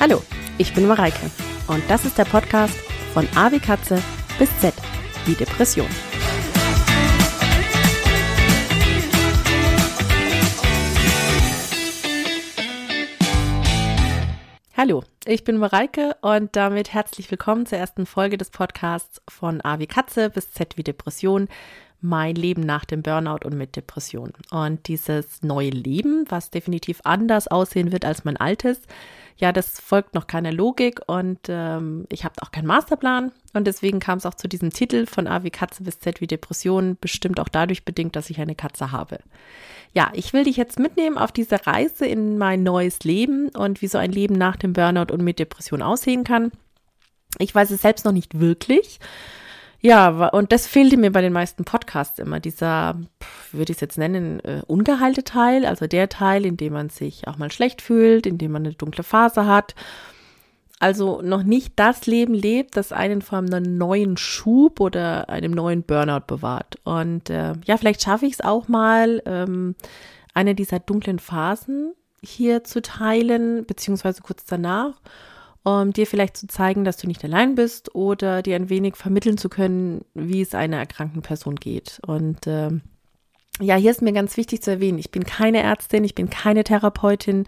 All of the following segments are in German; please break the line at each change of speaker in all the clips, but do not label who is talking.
Hallo, ich bin Mareike und das ist der Podcast von A wie Katze bis Z wie Depression. Hallo, ich bin Mareike und damit herzlich willkommen zur ersten Folge des Podcasts von A wie Katze bis Z wie Depression. Mein Leben nach dem Burnout und mit Depression. Und dieses neue Leben, was definitiv anders aussehen wird als mein altes, ja, das folgt noch keiner Logik und ähm, ich habe auch keinen Masterplan und deswegen kam es auch zu diesem Titel von A wie Katze bis Z wie Depression, bestimmt auch dadurch bedingt, dass ich eine Katze habe. Ja, ich will dich jetzt mitnehmen auf diese Reise in mein neues Leben und wie so ein Leben nach dem Burnout und mit Depression aussehen kann. Ich weiß es selbst noch nicht wirklich. Ja, und das fehlte mir bei den meisten Podcasts immer, dieser, würde ich es jetzt nennen, äh, ungeheilte Teil, also der Teil, in dem man sich auch mal schlecht fühlt, in dem man eine dunkle Phase hat. Also noch nicht das Leben lebt, das einen vor einem neuen Schub oder einem neuen Burnout bewahrt. Und äh, ja, vielleicht schaffe ich es auch mal, ähm, eine dieser dunklen Phasen hier zu teilen, beziehungsweise kurz danach um dir vielleicht zu zeigen, dass du nicht allein bist oder dir ein wenig vermitteln zu können, wie es einer erkrankten Person geht. Und äh, ja, hier ist mir ganz wichtig zu erwähnen, ich bin keine Ärztin, ich bin keine Therapeutin.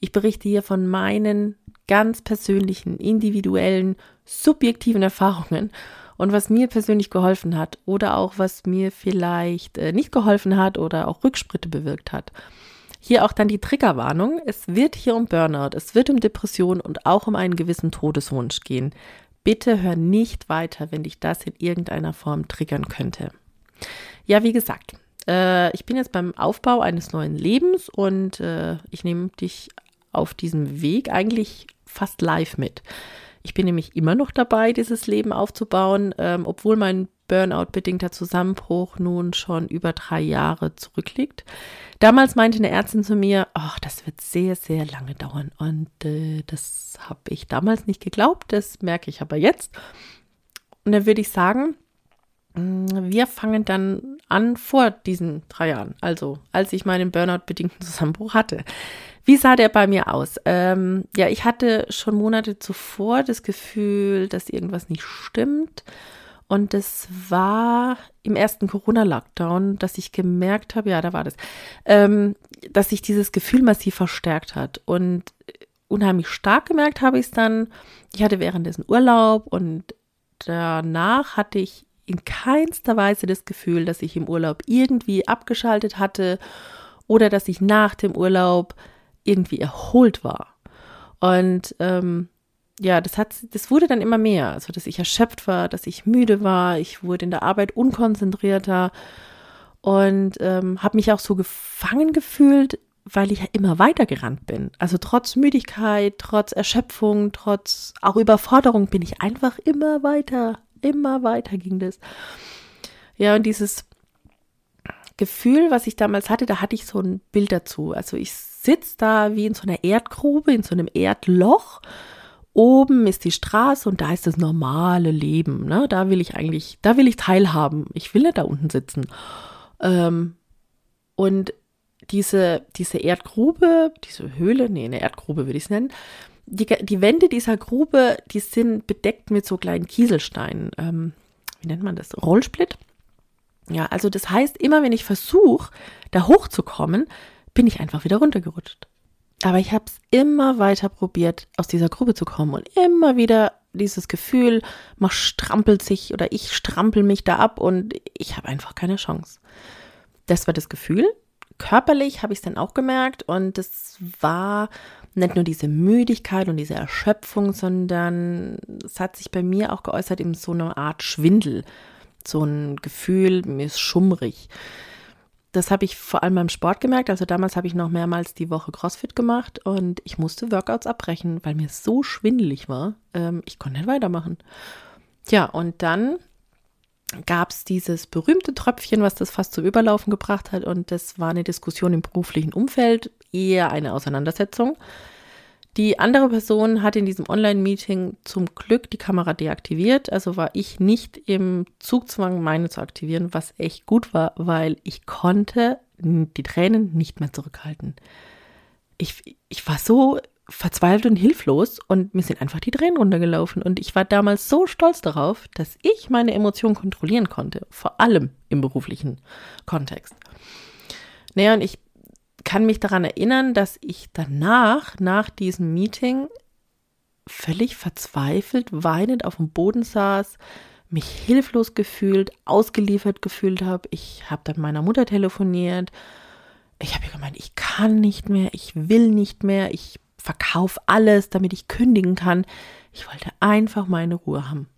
Ich berichte hier von meinen ganz persönlichen, individuellen, subjektiven Erfahrungen und was mir persönlich geholfen hat oder auch was mir vielleicht äh, nicht geholfen hat oder auch Rückspritte bewirkt hat. Hier auch dann die Triggerwarnung. Es wird hier um Burnout, es wird um Depression und auch um einen gewissen Todeswunsch gehen. Bitte hör nicht weiter, wenn dich das in irgendeiner Form triggern könnte. Ja, wie gesagt, äh, ich bin jetzt beim Aufbau eines neuen Lebens und äh, ich nehme dich auf diesem Weg eigentlich fast live mit. Ich bin nämlich immer noch dabei, dieses Leben aufzubauen, ähm, obwohl mein Burnout-bedingter Zusammenbruch nun schon über drei Jahre zurückliegt. Damals meinte eine Ärztin zu mir, ach, das wird sehr, sehr lange dauern. Und äh, das habe ich damals nicht geglaubt, das merke ich aber jetzt. Und dann würde ich sagen, mm, wir fangen dann an vor diesen drei Jahren, also als ich meinen Burnout-bedingten Zusammenbruch hatte. Wie sah der bei mir aus? Ähm, ja, ich hatte schon Monate zuvor das Gefühl, dass irgendwas nicht stimmt und es war im ersten Corona-Lockdown, dass ich gemerkt habe, ja, da war das, ähm, dass sich dieses Gefühl massiv verstärkt hat. Und unheimlich stark gemerkt habe ich es dann. Ich hatte währenddessen Urlaub und danach hatte ich in keinster Weise das Gefühl, dass ich im Urlaub irgendwie abgeschaltet hatte oder dass ich nach dem Urlaub irgendwie erholt war. Und ähm, ja, das hat, das wurde dann immer mehr. Also, dass ich erschöpft war, dass ich müde war, ich wurde in der Arbeit unkonzentrierter und ähm, habe mich auch so gefangen gefühlt, weil ich ja immer weiter gerannt bin. Also trotz Müdigkeit, trotz Erschöpfung, trotz auch Überforderung bin ich einfach immer weiter, immer weiter ging das. Ja, und dieses Gefühl, was ich damals hatte, da hatte ich so ein Bild dazu. Also ich sitze da wie in so einer Erdgrube, in so einem Erdloch Oben ist die Straße und da ist das normale Leben. Ne? Da will ich eigentlich, da will ich teilhaben. Ich will nicht da unten sitzen. Ähm, und diese, diese Erdgrube, diese Höhle, nee, eine Erdgrube würde ich es nennen, die, die Wände dieser Grube, die sind bedeckt mit so kleinen Kieselsteinen. Ähm, wie nennt man das? Rollsplit? Ja, also das heißt, immer wenn ich versuche, da hochzukommen, bin ich einfach wieder runtergerutscht. Aber ich habe es immer weiter probiert, aus dieser Grube zu kommen und immer wieder dieses Gefühl, man strampelt sich oder ich strampel mich da ab und ich habe einfach keine Chance. Das war das Gefühl. Körperlich habe ich es dann auch gemerkt und es war nicht nur diese Müdigkeit und diese Erschöpfung, sondern es hat sich bei mir auch geäußert in so einer Art Schwindel. So ein Gefühl, mir ist schummrig. Das habe ich vor allem beim Sport gemerkt. Also damals habe ich noch mehrmals die Woche CrossFit gemacht und ich musste Workouts abbrechen, weil mir so schwindelig war. Ähm, ich konnte nicht weitermachen. Ja, und dann gab es dieses berühmte Tröpfchen, was das fast zum Überlaufen gebracht hat. Und das war eine Diskussion im beruflichen Umfeld, eher eine Auseinandersetzung. Die andere Person hat in diesem Online-Meeting zum Glück die Kamera deaktiviert, also war ich nicht im Zugzwang, meine zu aktivieren, was echt gut war, weil ich konnte die Tränen nicht mehr zurückhalten. Ich, ich war so verzweifelt und hilflos und mir sind einfach die Tränen runtergelaufen. Und ich war damals so stolz darauf, dass ich meine Emotionen kontrollieren konnte, vor allem im beruflichen Kontext. Naja, und ich kann mich daran erinnern, dass ich danach, nach diesem Meeting, völlig verzweifelt, weinend auf dem Boden saß, mich hilflos gefühlt, ausgeliefert gefühlt habe. Ich habe dann meiner Mutter telefoniert. Ich habe ihr gemeint, ich kann nicht mehr, ich will nicht mehr, ich verkaufe alles, damit ich kündigen kann. Ich wollte einfach meine Ruhe haben.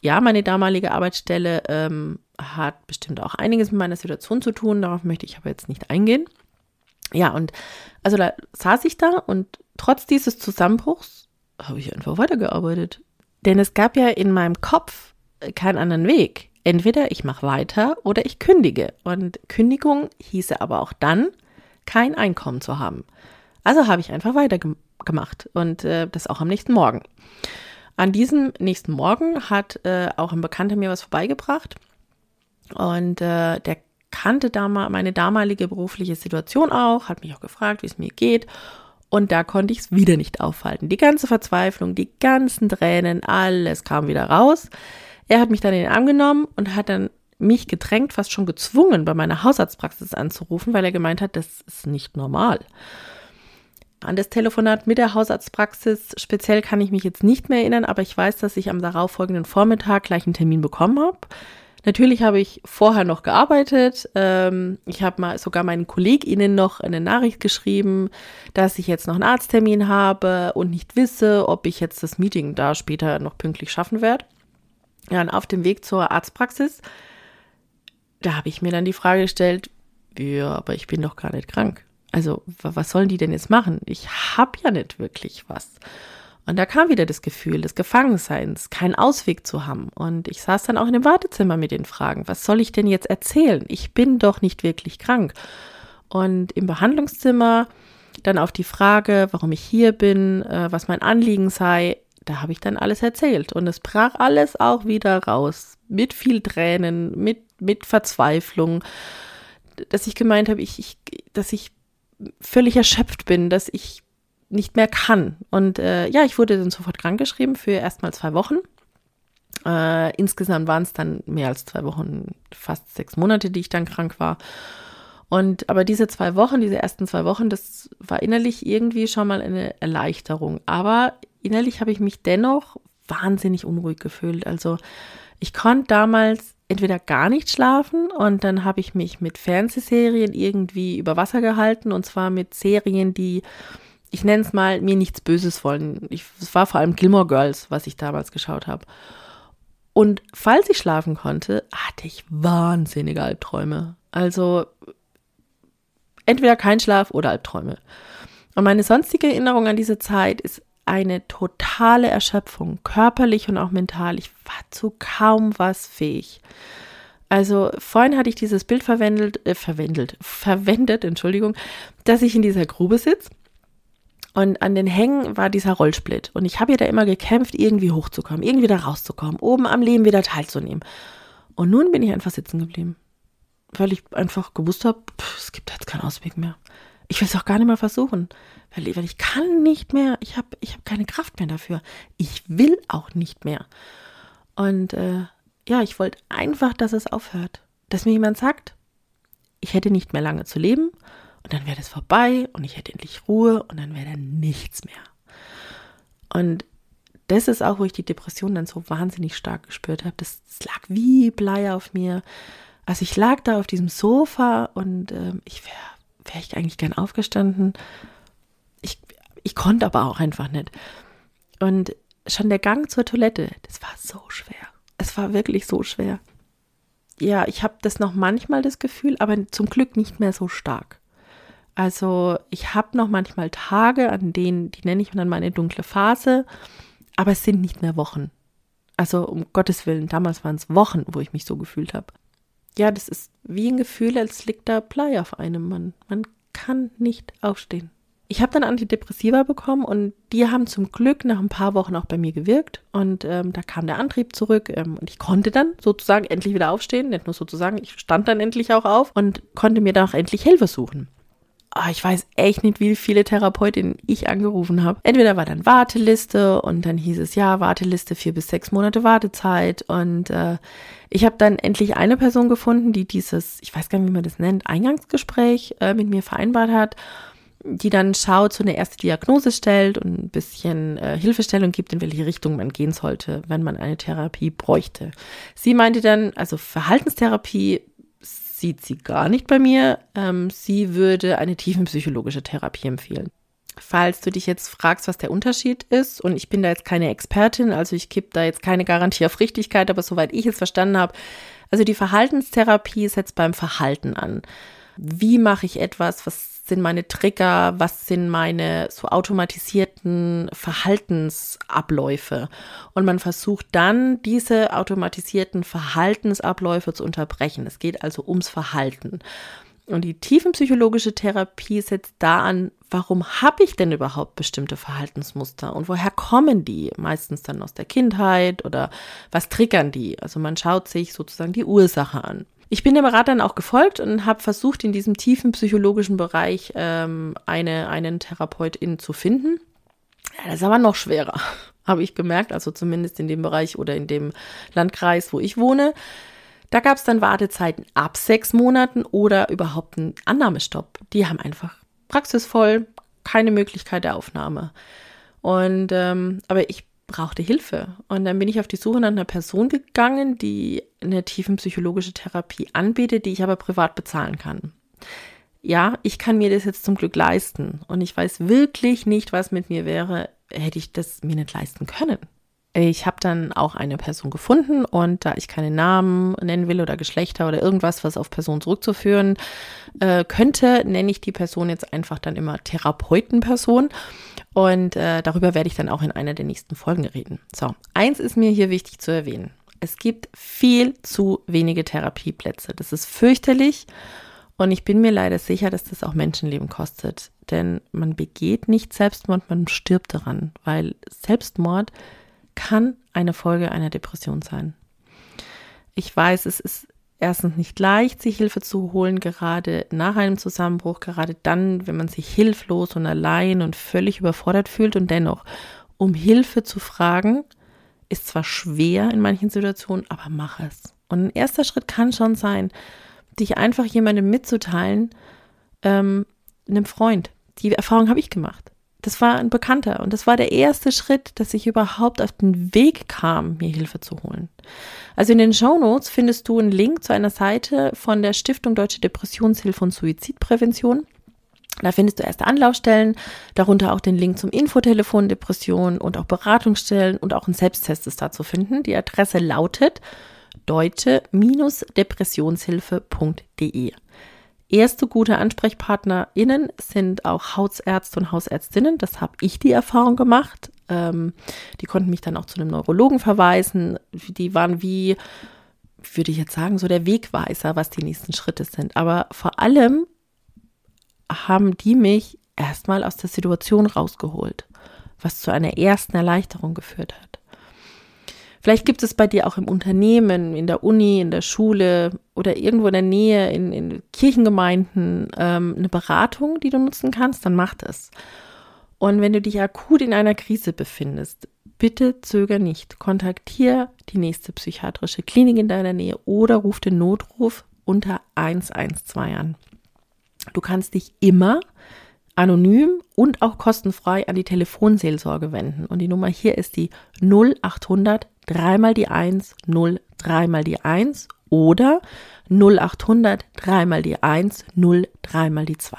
Ja, meine damalige Arbeitsstelle ähm, hat bestimmt auch einiges mit meiner Situation zu tun. Darauf möchte ich aber jetzt nicht eingehen. Ja, und also da saß ich da und trotz dieses Zusammenbruchs habe ich einfach weitergearbeitet. Denn es gab ja in meinem Kopf keinen anderen Weg. Entweder ich mache weiter oder ich kündige. Und Kündigung hieße aber auch dann, kein Einkommen zu haben. Also habe ich einfach weitergemacht und äh, das auch am nächsten Morgen. An diesem nächsten Morgen hat äh, auch ein Bekannter mir was vorbeigebracht und äh, der kannte dama meine damalige berufliche Situation auch, hat mich auch gefragt, wie es mir geht. Und da konnte ich es wieder nicht aufhalten. Die ganze Verzweiflung, die ganzen Tränen, alles kam wieder raus. Er hat mich dann in den Arm genommen und hat dann mich gedrängt, fast schon gezwungen, bei meiner Hausarztpraxis anzurufen, weil er gemeint hat, das ist nicht normal. An das Telefonat mit der Hausarztpraxis speziell kann ich mich jetzt nicht mehr erinnern, aber ich weiß, dass ich am darauffolgenden Vormittag gleich einen Termin bekommen habe. Natürlich habe ich vorher noch gearbeitet. Ähm, ich habe mal sogar meinen KollegInnen noch eine Nachricht geschrieben, dass ich jetzt noch einen Arzttermin habe und nicht wisse, ob ich jetzt das Meeting da später noch pünktlich schaffen werde. Ja, und auf dem Weg zur Arztpraxis, da habe ich mir dann die Frage gestellt, ja, aber ich bin doch gar nicht krank. Also, was sollen die denn jetzt machen? Ich habe ja nicht wirklich was. Und da kam wieder das Gefühl des Gefangenseins, keinen Ausweg zu haben. Und ich saß dann auch in dem Wartezimmer mit den Fragen, was soll ich denn jetzt erzählen? Ich bin doch nicht wirklich krank. Und im Behandlungszimmer dann auf die Frage, warum ich hier bin, äh, was mein Anliegen sei, da habe ich dann alles erzählt. Und es brach alles auch wieder raus. Mit viel Tränen, mit, mit Verzweiflung, dass ich gemeint habe, ich, ich, dass ich völlig erschöpft bin, dass ich nicht mehr kann. Und äh, ja, ich wurde dann sofort krankgeschrieben für erstmal zwei Wochen. Äh, insgesamt waren es dann mehr als zwei Wochen, fast sechs Monate, die ich dann krank war. Und aber diese zwei Wochen, diese ersten zwei Wochen, das war innerlich irgendwie schon mal eine Erleichterung. Aber innerlich habe ich mich dennoch wahnsinnig unruhig gefühlt. Also ich konnte damals entweder gar nicht schlafen und dann habe ich mich mit Fernsehserien irgendwie über Wasser gehalten und zwar mit Serien, die ich nenne es mal, mir nichts Böses wollen. Ich, es war vor allem Gilmore Girls, was ich damals geschaut habe. Und falls ich schlafen konnte, hatte ich wahnsinnige Albträume. Also entweder kein Schlaf oder Albträume. Und meine sonstige Erinnerung an diese Zeit ist eine totale Erschöpfung, körperlich und auch mental. Ich war zu kaum was fähig. Also vorhin hatte ich dieses Bild verwendet, äh, verwendet, verwendet, Entschuldigung, dass ich in dieser Grube sitze und an den Hängen war dieser Rollsplit. Und ich habe ja da immer gekämpft, irgendwie hochzukommen, irgendwie da rauszukommen, oben am Leben wieder teilzunehmen. Und nun bin ich einfach sitzen geblieben. Weil ich einfach gewusst habe, es gibt jetzt keinen Ausweg mehr. Ich will es auch gar nicht mehr versuchen. Weil, weil ich kann nicht mehr. Ich habe ich hab keine Kraft mehr dafür. Ich will auch nicht mehr. Und äh, ja, ich wollte einfach, dass es aufhört. Dass mir jemand sagt, ich hätte nicht mehr lange zu leben und dann wäre das vorbei und ich hätte endlich Ruhe und dann wäre da nichts mehr. Und das ist auch, wo ich die Depression dann so wahnsinnig stark gespürt habe. Das, das lag wie Blei auf mir. Also ich lag da auf diesem Sofa und äh, ich wäre wär ich eigentlich gern aufgestanden. Ich, ich konnte aber auch einfach nicht. Und schon der Gang zur Toilette, das war so schwer. Es war wirklich so schwer. Ja, ich habe das noch manchmal das Gefühl, aber zum Glück nicht mehr so stark. Also ich habe noch manchmal Tage, an denen, die nenne ich dann meine dunkle Phase, aber es sind nicht mehr Wochen. Also um Gottes Willen, damals waren es Wochen, wo ich mich so gefühlt habe. Ja, das ist wie ein Gefühl, als liegt da Blei auf einem Mann. Man kann nicht aufstehen. Ich habe dann Antidepressiva bekommen und die haben zum Glück nach ein paar Wochen auch bei mir gewirkt und ähm, da kam der Antrieb zurück ähm, und ich konnte dann sozusagen endlich wieder aufstehen, nicht nur sozusagen, ich stand dann endlich auch auf und konnte mir dann auch endlich Hilfe suchen. Oh, ich weiß echt nicht, wie viele Therapeutinnen ich angerufen habe. Entweder war dann Warteliste und dann hieß es ja, Warteliste vier bis sechs Monate Wartezeit. Und äh, ich habe dann endlich eine Person gefunden, die dieses, ich weiß gar nicht, wie man das nennt, Eingangsgespräch äh, mit mir vereinbart hat die dann schaut, so eine erste Diagnose stellt und ein bisschen äh, Hilfestellung gibt, in welche Richtung man gehen sollte, wenn man eine Therapie bräuchte. Sie meinte dann, also Verhaltenstherapie sieht sie gar nicht bei mir. Ähm, sie würde eine tiefenpsychologische Therapie empfehlen. Falls du dich jetzt fragst, was der Unterschied ist, und ich bin da jetzt keine Expertin, also ich gebe da jetzt keine Garantie auf Richtigkeit, aber soweit ich es verstanden habe, also die Verhaltenstherapie setzt beim Verhalten an. Wie mache ich etwas? Was sind meine Trigger, was sind meine so automatisierten Verhaltensabläufe. Und man versucht dann, diese automatisierten Verhaltensabläufe zu unterbrechen. Es geht also ums Verhalten. Und die tiefenpsychologische Therapie setzt da an, warum habe ich denn überhaupt bestimmte Verhaltensmuster und woher kommen die? Meistens dann aus der Kindheit oder was triggern die? Also man schaut sich sozusagen die Ursache an. Ich bin dem Rat dann auch gefolgt und habe versucht, in diesem tiefen psychologischen Bereich ähm, eine, einen Therapeutin zu finden. Ja, das ist aber noch schwerer, habe ich gemerkt, also zumindest in dem Bereich oder in dem Landkreis, wo ich wohne. Da gab es dann Wartezeiten ab sechs Monaten oder überhaupt einen Annahmestopp. Die haben einfach praxisvoll keine Möglichkeit der Aufnahme. Und ähm, aber ich brauchte Hilfe. Und dann bin ich auf die Suche nach einer Person gegangen, die eine tiefenpsychologische Therapie anbietet, die ich aber privat bezahlen kann. Ja, ich kann mir das jetzt zum Glück leisten. Und ich weiß wirklich nicht, was mit mir wäre, hätte ich das mir nicht leisten können. Ich habe dann auch eine Person gefunden und da ich keine Namen nennen will oder Geschlechter oder irgendwas, was auf Person zurückzuführen äh, könnte, nenne ich die Person jetzt einfach dann immer Therapeutenperson. Und äh, darüber werde ich dann auch in einer der nächsten Folgen reden. So, eins ist mir hier wichtig zu erwähnen. Es gibt viel zu wenige Therapieplätze. Das ist fürchterlich. Und ich bin mir leider sicher, dass das auch Menschenleben kostet. Denn man begeht nicht Selbstmord, man stirbt daran. Weil Selbstmord kann eine Folge einer Depression sein. Ich weiß, es ist erstens nicht leicht, sich Hilfe zu holen, gerade nach einem Zusammenbruch, gerade dann, wenn man sich hilflos und allein und völlig überfordert fühlt und dennoch um Hilfe zu fragen, ist zwar schwer in manchen Situationen, aber mach es. Und ein erster Schritt kann schon sein, dich einfach jemandem mitzuteilen, ähm, einem Freund. Die Erfahrung habe ich gemacht. Das war ein Bekannter und das war der erste Schritt, dass ich überhaupt auf den Weg kam, mir Hilfe zu holen. Also in den Show Notes findest du einen Link zu einer Seite von der Stiftung Deutsche Depressionshilfe und Suizidprävention. Da findest du erste Anlaufstellen, darunter auch den Link zum Infotelefon Depression und auch Beratungsstellen und auch ein Selbsttest ist da zu finden. Die Adresse lautet deutsche-depressionshilfe.de. Erste gute AnsprechpartnerInnen sind auch Hausärzte und Hausärztinnen. Das habe ich die Erfahrung gemacht. Ähm, die konnten mich dann auch zu einem Neurologen verweisen. Die waren wie, würde ich jetzt sagen, so der Wegweiser, was die nächsten Schritte sind. Aber vor allem haben die mich erstmal aus der Situation rausgeholt, was zu einer ersten Erleichterung geführt hat. Vielleicht gibt es bei dir auch im Unternehmen, in der Uni, in der Schule oder irgendwo in der Nähe, in, in Kirchengemeinden ähm, eine Beratung, die du nutzen kannst, dann mach das. Und wenn du dich akut in einer Krise befindest, bitte zöger nicht. Kontaktiere die nächste psychiatrische Klinik in deiner Nähe oder ruf den Notruf unter 112 an. Du kannst dich immer anonym und auch kostenfrei an die Telefonseelsorge wenden. Und die Nummer hier ist die 0800 dreimal die 1, 0, dreimal die 1 oder 0800 dreimal die 1, 0, dreimal die 2.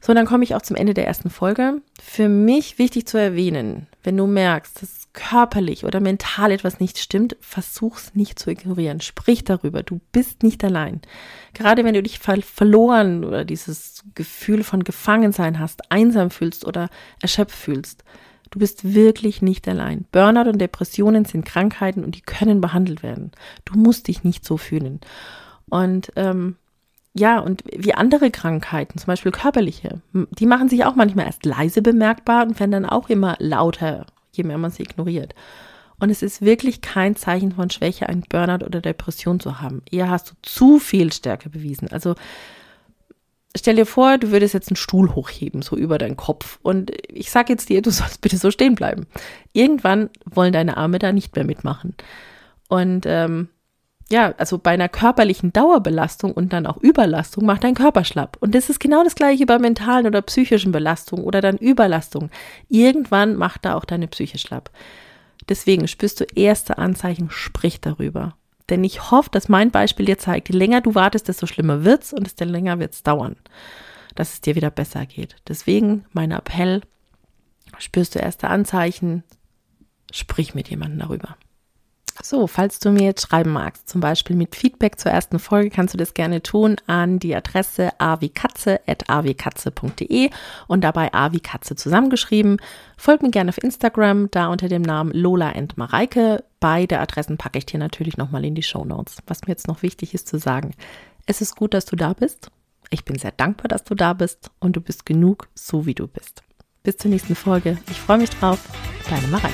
So, dann komme ich auch zum Ende der ersten Folge. Für mich wichtig zu erwähnen, wenn du merkst, dass körperlich oder mental etwas nicht stimmt, versuch's nicht zu ignorieren. Sprich darüber. Du bist nicht allein. Gerade wenn du dich ver verloren oder dieses Gefühl von Gefangensein hast, einsam fühlst oder erschöpft fühlst, Du bist wirklich nicht allein. Burnout und Depressionen sind Krankheiten und die können behandelt werden. Du musst dich nicht so fühlen. Und ähm, ja, und wie andere Krankheiten, zum Beispiel körperliche, die machen sich auch manchmal erst leise bemerkbar und werden dann auch immer lauter, je mehr man sie ignoriert. Und es ist wirklich kein Zeichen von Schwäche, ein Burnout oder Depression zu haben. Eher hast du zu viel Stärke bewiesen. Also stell dir vor, du würdest jetzt einen Stuhl hochheben, so über deinen Kopf. Und ich sage jetzt dir, du sollst bitte so stehen bleiben. Irgendwann wollen deine Arme da nicht mehr mitmachen. Und ähm, ja, also bei einer körperlichen Dauerbelastung und dann auch Überlastung macht dein Körper schlapp. Und das ist genau das gleiche bei mentalen oder psychischen Belastungen oder dann Überlastung. Irgendwann macht da auch deine Psyche schlapp. Deswegen spürst du erste Anzeichen, sprich darüber. Denn ich hoffe, dass mein Beispiel dir zeigt, je länger du wartest, desto schlimmer wird's und desto länger wird's dauern, dass es dir wieder besser geht. Deswegen mein Appell, spürst du erste Anzeichen, sprich mit jemandem darüber. So, falls du mir jetzt schreiben magst, zum Beispiel mit Feedback zur ersten Folge, kannst du das gerne tun an die Adresse awkatze.awkatze.de und dabei awkatze zusammengeschrieben. Folg mir gerne auf Instagram, da unter dem Namen Lola and Mareike. Beide Adressen packe ich dir natürlich nochmal in die Show Notes. Was mir jetzt noch wichtig ist zu sagen, es ist gut, dass du da bist. Ich bin sehr dankbar, dass du da bist und du bist genug, so wie du bist. Bis zur nächsten Folge. Ich freue mich drauf. Deine Mareike.